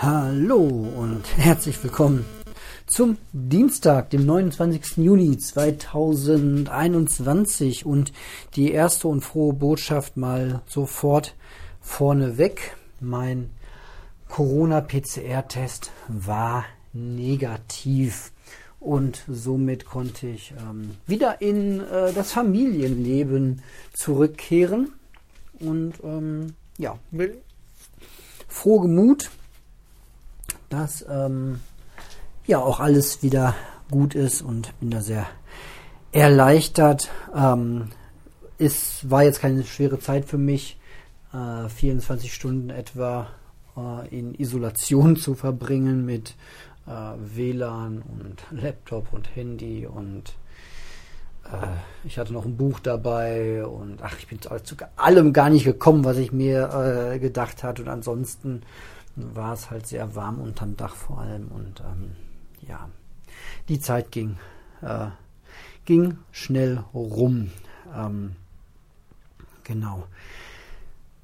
Hallo und herzlich willkommen zum Dienstag, dem 29. Juni 2021 und die erste und frohe Botschaft mal sofort vorneweg. Mein Corona-PCR-Test war negativ und somit konnte ich ähm, wieder in äh, das Familienleben zurückkehren und ähm, ja, will froh gemut dass ähm, ja auch alles wieder gut ist und bin da sehr erleichtert. Ähm, es war jetzt keine schwere Zeit für mich, äh, 24 Stunden etwa äh, in Isolation zu verbringen mit äh, WLAN und Laptop und Handy und äh, ich hatte noch ein Buch dabei und ach, ich bin zu allem gar nicht gekommen, was ich mir äh, gedacht hatte und ansonsten war es halt sehr warm unterm Dach vor allem und ähm, ja, die Zeit ging, äh, ging schnell rum. Ähm, genau.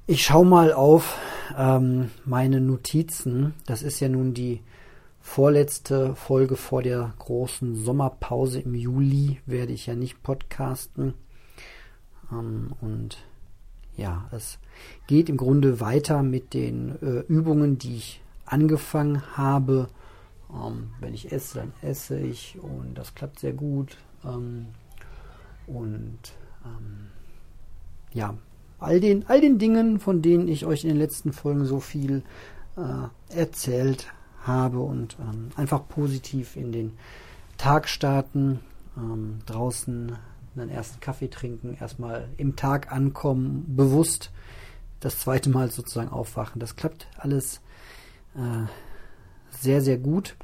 Ich schaue mal auf ähm, meine Notizen. Das ist ja nun die vorletzte Folge vor der großen Sommerpause im Juli. Werde ich ja nicht podcasten. Ähm, und ja, es geht im Grunde weiter mit den äh, Übungen, die ich angefangen habe. Ähm, wenn ich esse, dann esse ich und das klappt sehr gut. Ähm, und ähm, ja, all den, all den Dingen, von denen ich euch in den letzten Folgen so viel äh, erzählt habe und ähm, einfach positiv in den Tag starten, ähm, draußen einen ersten Kaffee trinken, erstmal im Tag ankommen, bewusst das zweite Mal sozusagen aufwachen. Das klappt alles äh, sehr, sehr gut.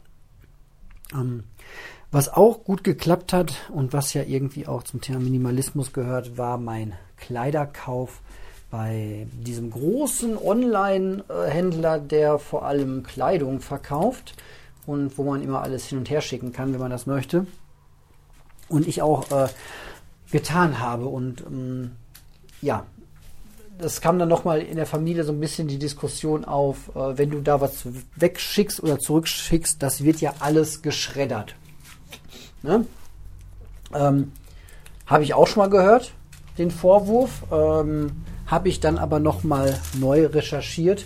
Ähm, was auch gut geklappt hat und was ja irgendwie auch zum Thema Minimalismus gehört, war mein Kleiderkauf bei diesem großen Online-Händler, der vor allem Kleidung verkauft und wo man immer alles hin und her schicken kann, wenn man das möchte. Und ich auch äh, getan habe. Und ähm, ja, das kam dann nochmal in der Familie so ein bisschen die Diskussion auf, äh, wenn du da was wegschickst oder zurückschickst, das wird ja alles geschreddert. Ne? Ähm, Habe ich auch schon mal gehört, den Vorwurf. Ähm, Habe ich dann aber nochmal neu recherchiert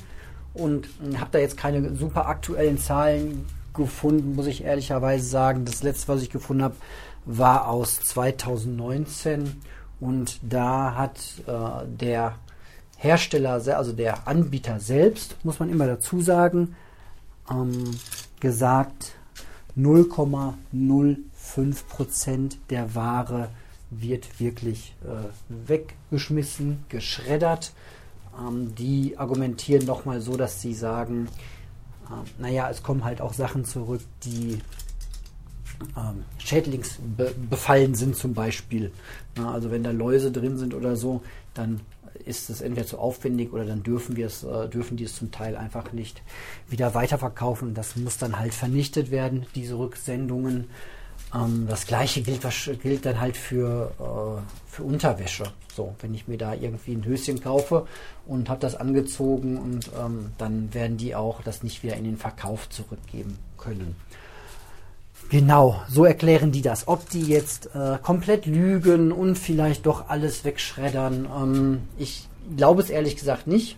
und äh, habe da jetzt keine super aktuellen Zahlen gefunden, muss ich ehrlicherweise sagen. Das letzte, was ich gefunden habe, war aus 2019 und da hat äh, der Hersteller, also der Anbieter selbst, muss man immer dazu sagen, ähm, gesagt, 0,05% der Ware wird wirklich äh, weggeschmissen, geschreddert. Ähm, die argumentieren nochmal so, dass sie sagen, äh, naja, es kommen halt auch Sachen zurück, die Schädlingsbefallen sind zum Beispiel. Na, also wenn da Läuse drin sind oder so, dann ist es entweder zu aufwendig oder dann dürfen wir es, äh, dürfen die es zum Teil einfach nicht wieder weiterverkaufen. Das muss dann halt vernichtet werden, diese Rücksendungen. Ähm, das gleiche gilt, gilt dann halt für, äh, für Unterwäsche. So, wenn ich mir da irgendwie ein Höschen kaufe und habe das angezogen und ähm, dann werden die auch das nicht wieder in den Verkauf zurückgeben können. Genau, so erklären die das. Ob die jetzt äh, komplett lügen und vielleicht doch alles wegschreddern, ähm, ich glaube es ehrlich gesagt nicht,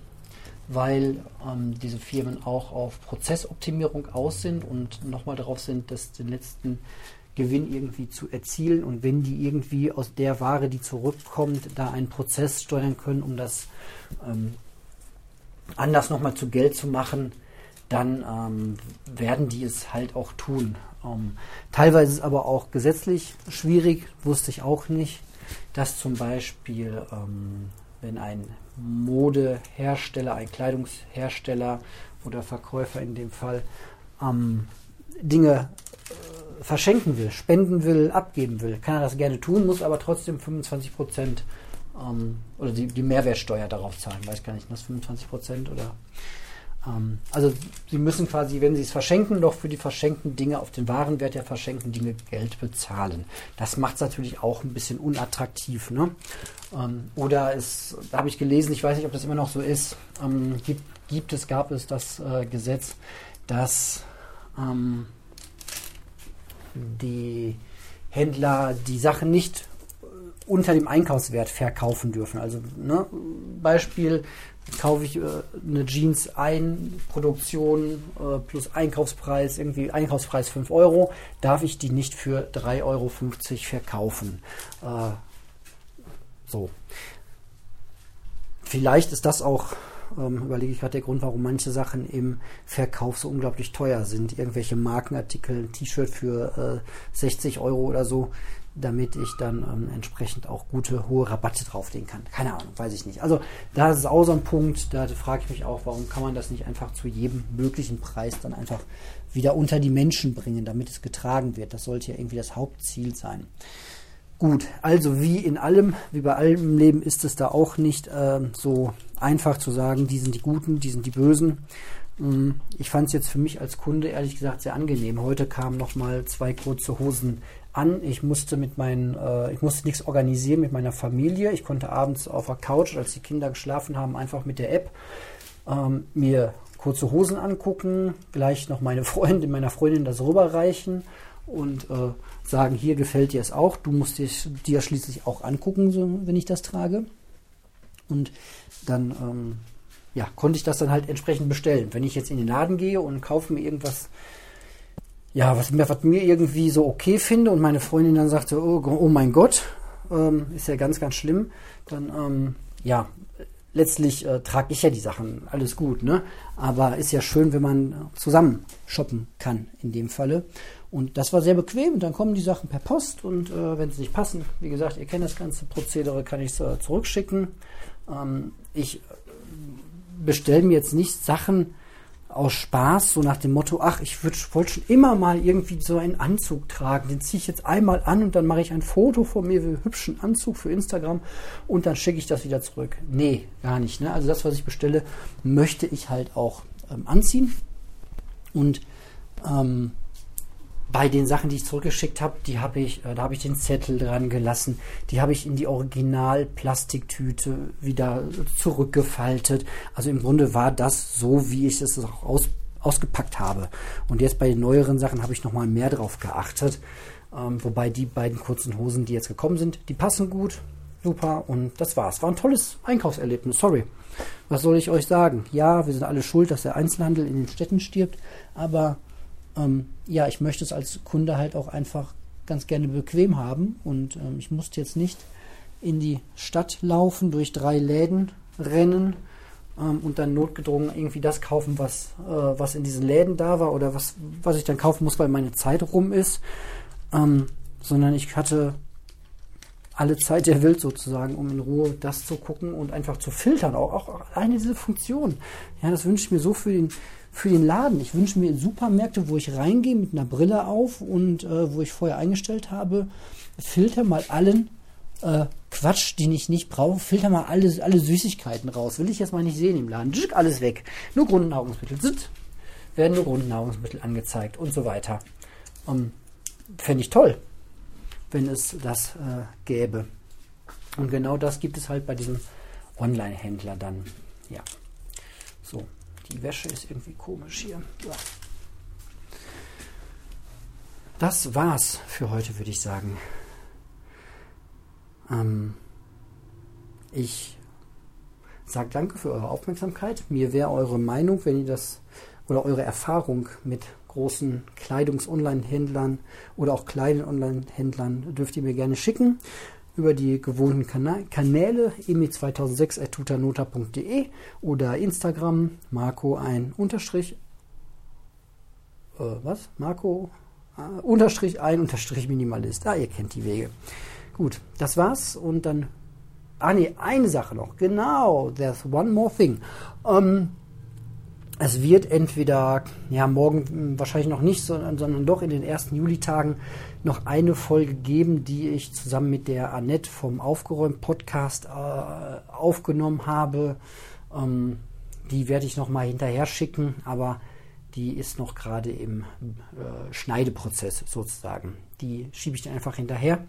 weil ähm, diese Firmen auch auf Prozessoptimierung aus sind und nochmal darauf sind, dass den letzten Gewinn irgendwie zu erzielen und wenn die irgendwie aus der Ware, die zurückkommt, da einen Prozess steuern können, um das ähm, anders nochmal zu Geld zu machen, dann ähm, werden die es halt auch tun. Ähm, teilweise ist es aber auch gesetzlich schwierig, wusste ich auch nicht, dass zum Beispiel, ähm, wenn ein Modehersteller, ein Kleidungshersteller oder Verkäufer in dem Fall ähm, Dinge äh, verschenken will, spenden will, abgeben will, kann er das gerne tun, muss aber trotzdem 25 Prozent ähm, oder die, die, Mehrwertsteuer darauf zahlen. Weiß gar nicht, das 25 Prozent oder also Sie müssen quasi, wenn Sie es verschenken, doch für die verschenkten Dinge auf den Warenwert der verschenkten Dinge Geld bezahlen. Das macht es natürlich auch ein bisschen unattraktiv. Ne? Ähm, oder es, da habe ich gelesen, ich weiß nicht, ob das immer noch so ist, ähm, gibt, gibt es, gab es das äh, Gesetz, dass ähm, die Händler die Sachen nicht unter dem Einkaufswert verkaufen dürfen. Also ne, Beispiel, kaufe ich äh, eine Jeans ein, Produktion äh, plus Einkaufspreis, irgendwie Einkaufspreis 5 Euro, darf ich die nicht für 3,50 Euro verkaufen. Äh, so. Vielleicht ist das auch, ähm, überlege ich gerade der Grund, warum manche Sachen im Verkauf so unglaublich teuer sind. Irgendwelche Markenartikel, ein T-Shirt für äh, 60 Euro oder so, damit ich dann ähm, entsprechend auch gute, hohe Rabatte drauflegen kann. Keine Ahnung, weiß ich nicht. Also da ist auch so ein Punkt, da frage ich mich auch, warum kann man das nicht einfach zu jedem möglichen Preis dann einfach wieder unter die Menschen bringen, damit es getragen wird. Das sollte ja irgendwie das Hauptziel sein. Gut, also wie in allem, wie bei allem im Leben ist es da auch nicht äh, so einfach zu sagen, die sind die Guten, die sind die Bösen. Ähm, ich fand es jetzt für mich als Kunde ehrlich gesagt sehr angenehm. Heute kamen noch mal zwei kurze Hosen an. Ich musste mit meinen, äh, ich musste nichts organisieren mit meiner Familie. Ich konnte abends auf der Couch, als die Kinder geschlafen haben, einfach mit der App ähm, mir kurze Hosen angucken, gleich noch meine Freundin, meiner Freundin das rüberreichen und äh, sagen, hier gefällt dir es auch. Du musst dich, dir schließlich auch angucken, so, wenn ich das trage. Und dann ähm, ja, konnte ich das dann halt entsprechend bestellen. Wenn ich jetzt in den Laden gehe und kaufe mir irgendwas ja, was mir, was mir irgendwie so okay finde und meine Freundin dann sagte, oh, oh mein Gott, ähm, ist ja ganz, ganz schlimm, dann ähm, ja, letztlich äh, trage ich ja die Sachen, alles gut, ne? Aber ist ja schön, wenn man zusammen shoppen kann in dem Falle. Und das war sehr bequem. Dann kommen die Sachen per Post und äh, wenn sie nicht passen, wie gesagt, ihr kennt das ganze Prozedere, kann ich es äh, zurückschicken. Ähm, ich bestelle mir jetzt nicht Sachen, aus Spaß, so nach dem Motto, ach, ich wollte schon immer mal irgendwie so einen Anzug tragen. Den ziehe ich jetzt einmal an und dann mache ich ein Foto von mir, wie hübschen Anzug für Instagram und dann schicke ich das wieder zurück. Nee, gar nicht. Ne? Also das, was ich bestelle, möchte ich halt auch ähm, anziehen. Und ähm, bei den Sachen, die ich zurückgeschickt habe, die habe ich, äh, da habe ich den Zettel dran gelassen, die habe ich in die Original-Plastiktüte wieder zurückgefaltet. Also im Grunde war das so, wie ich es auch aus, ausgepackt habe. Und jetzt bei den neueren Sachen habe ich nochmal mehr drauf geachtet. Ähm, wobei die beiden kurzen Hosen, die jetzt gekommen sind, die passen gut, super und das war's. War ein tolles Einkaufserlebnis, sorry. Was soll ich euch sagen? Ja, wir sind alle schuld, dass der Einzelhandel in den Städten stirbt, aber ähm, ja, ich möchte es als Kunde halt auch einfach ganz gerne bequem haben und ähm, ich musste jetzt nicht in die Stadt laufen, durch drei Läden rennen ähm, und dann notgedrungen irgendwie das kaufen, was, äh, was in diesen Läden da war oder was, was ich dann kaufen muss, weil meine Zeit rum ist, ähm, sondern ich hatte alle Zeit der Welt sozusagen, um in Ruhe das zu gucken und einfach zu filtern. Auch, auch alleine diese Funktion. Ja, das wünsche ich mir so für den, für den Laden. Ich wünsche mir Supermärkte, wo ich reingehe mit einer Brille auf und äh, wo ich vorher eingestellt habe, filter mal allen äh, Quatsch, den ich nicht brauche, filter mal alle, alle Süßigkeiten raus. Will ich jetzt mal nicht sehen im Laden. Alles weg. Nur Grundnahrungsmittel. Zitt, werden nur Grundnahrungsmittel angezeigt und so weiter. Um, Fände ich toll, wenn es das äh, gäbe. Und genau das gibt es halt bei diesem Online-Händler dann. Ja. So. Die Wäsche ist irgendwie komisch hier. Das war's für heute, würde ich sagen. Ähm, ich sage danke für eure Aufmerksamkeit. Mir wäre eure Meinung, wenn ihr das oder eure Erfahrung mit großen Kleidungs-Online-Händlern oder auch kleinen Online-Händlern dürft ihr mir gerne schicken über die gewohnten Kanäle emi2006.tutanota.de oder Instagram Marco ein Unterstrich äh, was? Marco äh, Unterstrich ein Unterstrich Minimalist. Ah, ihr kennt die Wege. Gut, das war's und dann Ah nee, eine Sache noch. Genau, there's one more thing. Ähm, es wird entweder, ja, morgen hm, wahrscheinlich noch nicht, sondern, sondern doch in den ersten Julitagen noch eine Folge geben, die ich zusammen mit der Annette vom Aufgeräumt Podcast äh, aufgenommen habe. Ähm, Die werde ich nochmal hinterher schicken, aber die ist noch gerade im äh, Schneideprozess sozusagen. Die schiebe ich dann einfach hinterher,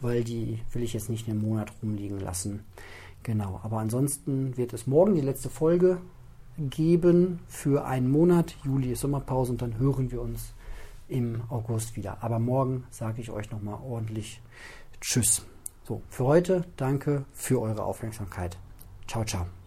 weil die will ich jetzt nicht einen Monat rumliegen lassen. Genau, aber ansonsten wird es morgen die letzte Folge geben für einen Monat. Juli ist Sommerpause und dann hören wir uns im August wieder. Aber morgen sage ich euch nochmal ordentlich Tschüss. So, für heute danke für eure Aufmerksamkeit. Ciao, ciao.